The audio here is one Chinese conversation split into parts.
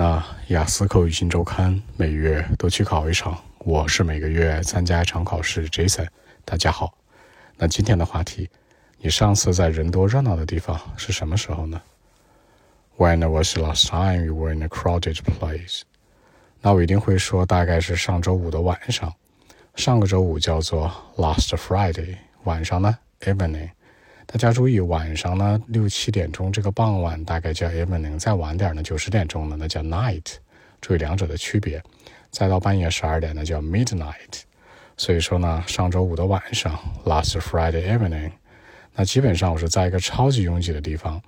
那雅思口语新周刊每月都去考一场，我是每个月参加一场考试。Jason，大家好。那今天的话题，你上次在人多热闹的地方是什么时候呢？When was the last time you were in a crowded place？那我一定会说，大概是上周五的晚上。上个周五叫做 Last Friday，晚上呢 Evening。大家注意，晚上呢六七点钟这个傍晚大概叫 evening，再晚点呢九十点钟呢那叫 night，注意两者的区别。再到半夜十二点呢叫 midnight。所以说呢，上周五的晚上 last Friday evening，那基本上我是在一个超级拥挤的地方。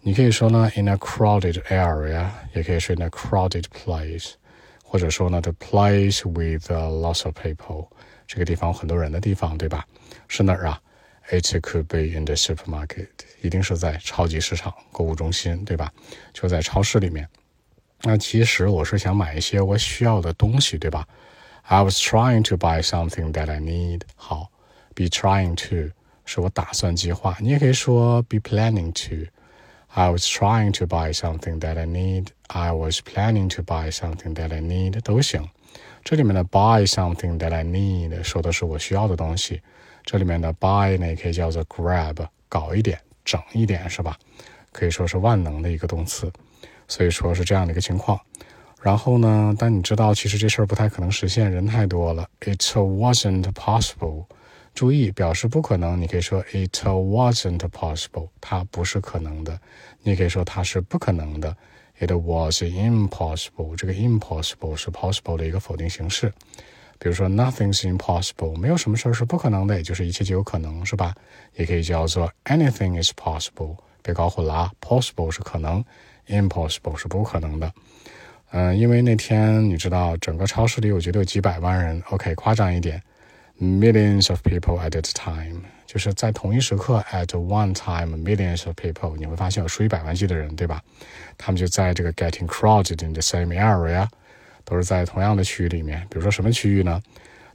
你可以说呢 in a crowded area，也可以说 in a crowded place，或者说呢 the place with lots of people，这个地方很多人的地方，对吧？是哪儿啊 ？It could be in the supermarket，一定是在超级市场、购物中心，对吧？就在超市里面。那其实我是想买一些我需要的东西，对吧？I was trying to buy something that I need。好，be trying to 是我打算计划，你也可以说 be planning to。I was trying to buy something that I need。I was planning to buy something that I need 都行。这里面的 buy something that I need 说的是我需要的东西。 这里面的 buy 呢，也可以叫做 grab，搞一点，整一点，是吧？可以说是万能的一个动词，所以说是这样的一个情况。然后呢，但你知道，其实这事儿不太可能实现，人太多了。It wasn't possible。注意，表示不可能，你可以说 It wasn't possible，它不是可能的。你可以说它是不可能的。It was impossible。这个 impossible 是 possible 的一个否定形式。比如说，nothing's impossible，没有什么事儿是不可能的，也就是一切皆有可能，是吧？也可以叫做 anything is possible，别搞混了啊，possible 是可能，impossible 是不可能的。嗯，因为那天你知道，整个超市里我觉得有几百万人，OK，夸张一点，millions of people at that time，就是在同一时刻，at one time，millions of people，你会发现有数以百万计的人，对吧？他们就在这个 getting crowded in the same area。都是在同样的区域里面，比如说什么区域呢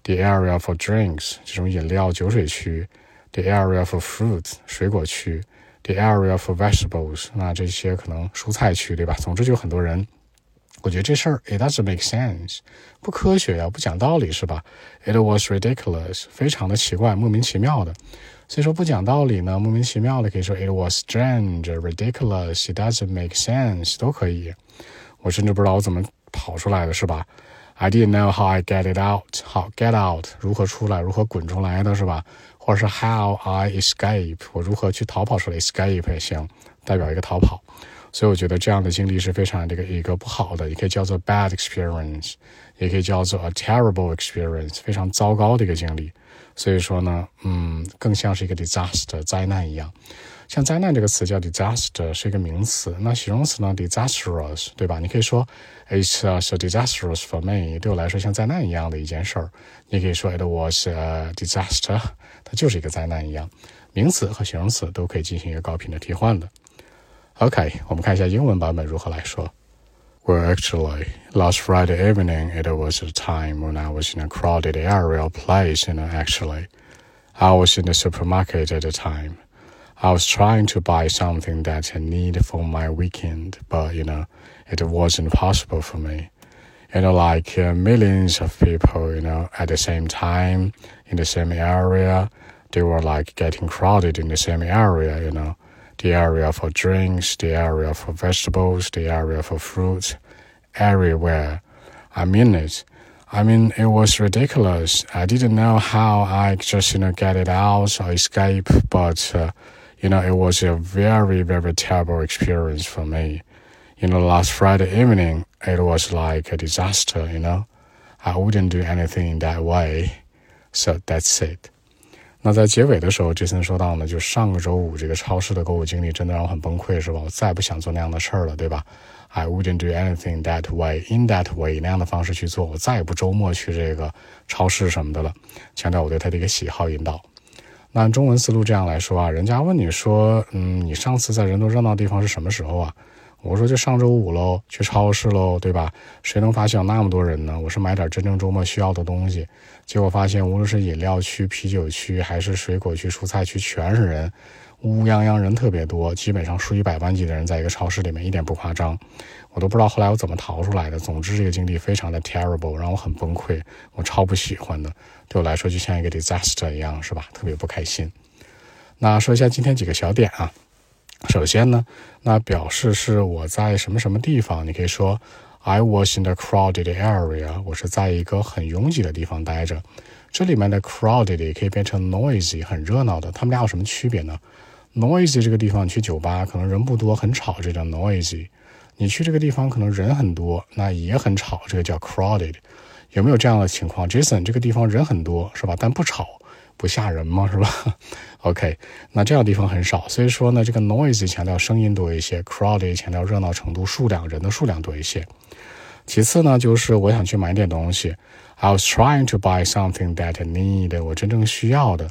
？The area for drinks 这种饮料酒水区，the area for fruit 水果区，the area for vegetables 那这些可能蔬菜区，对吧？总之就很多人。我觉得这事儿 it doesn't make sense，不科学呀，不讲道理是吧？It was ridiculous，非常的奇怪，莫名其妙的。所以说不讲道理呢，莫名其妙的可以说 it was strange，ridiculous，it doesn't make sense 都可以。我甚至不知道我怎么。跑出来的是吧？I didn't know how I get it out。好，get out 如何出来，如何滚出来的是吧？或者是 how I escape，我如何去逃跑出来？escape 也行，代表一个逃跑。所以我觉得这样的经历是非常这个一个不好的，也可以叫做 bad experience，也可以叫做 a terrible experience，非常糟糕的一个经历。所以说呢，嗯，更像是一个 disaster 灾难一样。像灾难这个词叫 disaster，是一个名词。那形容词呢？disastrous，对吧？你可以说 it's a disastrous for me，对我来说像灾难一样的一件事儿。你可以说 it was a disaster，它就是一个灾难一样。名词和形容词都可以进行一个高频的替换的。OK，我们看一下英文版本如何来说。Well, actually, last Friday evening, it was a time when I was in a crowded area or place, you know, actually. I was in the supermarket at the time. I was trying to buy something that I need for my weekend, but you know, it wasn't possible for me. You know, like uh, millions of people, you know, at the same time in the same area, they were like getting crowded in the same area, you know, the area for drinks, the area for vegetables, the area for fruits, everywhere. I mean it. I mean, it was ridiculous. I didn't know how I just, you know, get it out or escape, but, uh, you know, it was a very, very terrible experience for me. You know, last Friday evening, it was like a disaster, you know. I wouldn't do anything in that way. So that's it. 那在结尾的时候，杰森说到呢，就上个周五这个超市的购物经历真的让我很崩溃，是吧？我再不想做那样的事儿了，对吧？I wouldn't do anything that way, in that way 那样的方式去做，我再也不周末去这个超市什么的了。强调我对他的一个喜好引导。 按中文思路这样来说啊，人家问你说，嗯，你上次在人多热闹的地方是什么时候啊？我说就上周五喽，去超市喽，对吧？谁能发现有那么多人呢？我是买点真正周末需要的东西，结果发现无论是饮料区、啤酒区，还是水果区、蔬菜区，全是人。乌泱泱人特别多，基本上数以百万计的人在一个超市里面，一点不夸张。我都不知道后来我怎么逃出来的。总之，这个经历非常的 terrible，让我很崩溃，我超不喜欢的。对我来说，就像一个 disaster 一样，是吧？特别不开心。那说一下今天几个小点啊。首先呢，那表示是我在什么什么地方，你可以说 I was in the crowded area，我是在一个很拥挤的地方待着。这里面的 crowded 也可以变成 noisy，很热闹的。它们俩有什么区别呢？noisy 这个地方，你去酒吧可能人不多，很吵，这叫 noisy。你去这个地方可能人很多，那也很吵，这个叫 crowded。有没有这样的情况？Jason，这个地方人很多是吧？但不吵。不吓人吗？是吧？OK，那这样的地方很少，所以说呢，这个 noisy 强调声音多一些，crowded 强调热闹程度、数量人的数量多一些。其次呢，就是我想去买点东西，I was trying to buy something that I need，我真正需要的。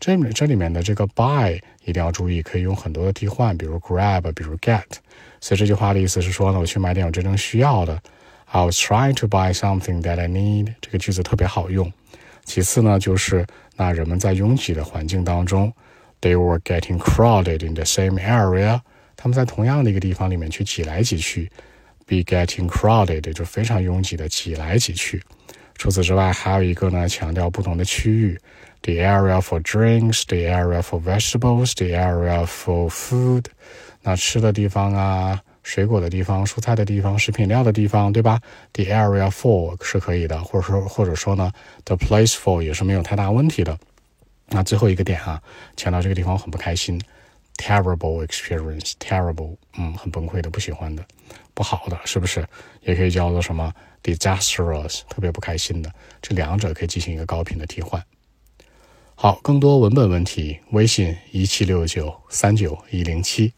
这里这里面的这个 buy 一定要注意，可以用很多的替换，比如 grab，比如 get。所以这句话的意思是说呢，我去买点我真正需要的。I was trying to buy something that I need，这个句子特别好用。其次呢，就是那人们在拥挤的环境当中，they were getting crowded in the same area。他们在同样的一个地方里面去挤来挤去，be getting crowded 就非常拥挤的挤来挤去。除此之外，还有一个呢，强调不同的区域，the area for drinks，the area for vegetables，the area for food。那吃的地方啊。水果的地方、蔬菜的地方、食品料的地方，对吧？The area for 是可以的，或者说或者说呢，the place for 也是没有太大问题的。那最后一个点啊，强调这个地方很不开心，terrible experience，terrible，嗯，很崩溃的，不喜欢的，不好的，是不是？也可以叫做什么 disastrous，特别不开心的。这两者可以进行一个高频的替换。好，更多文本问题，微信一七六九三九一零七。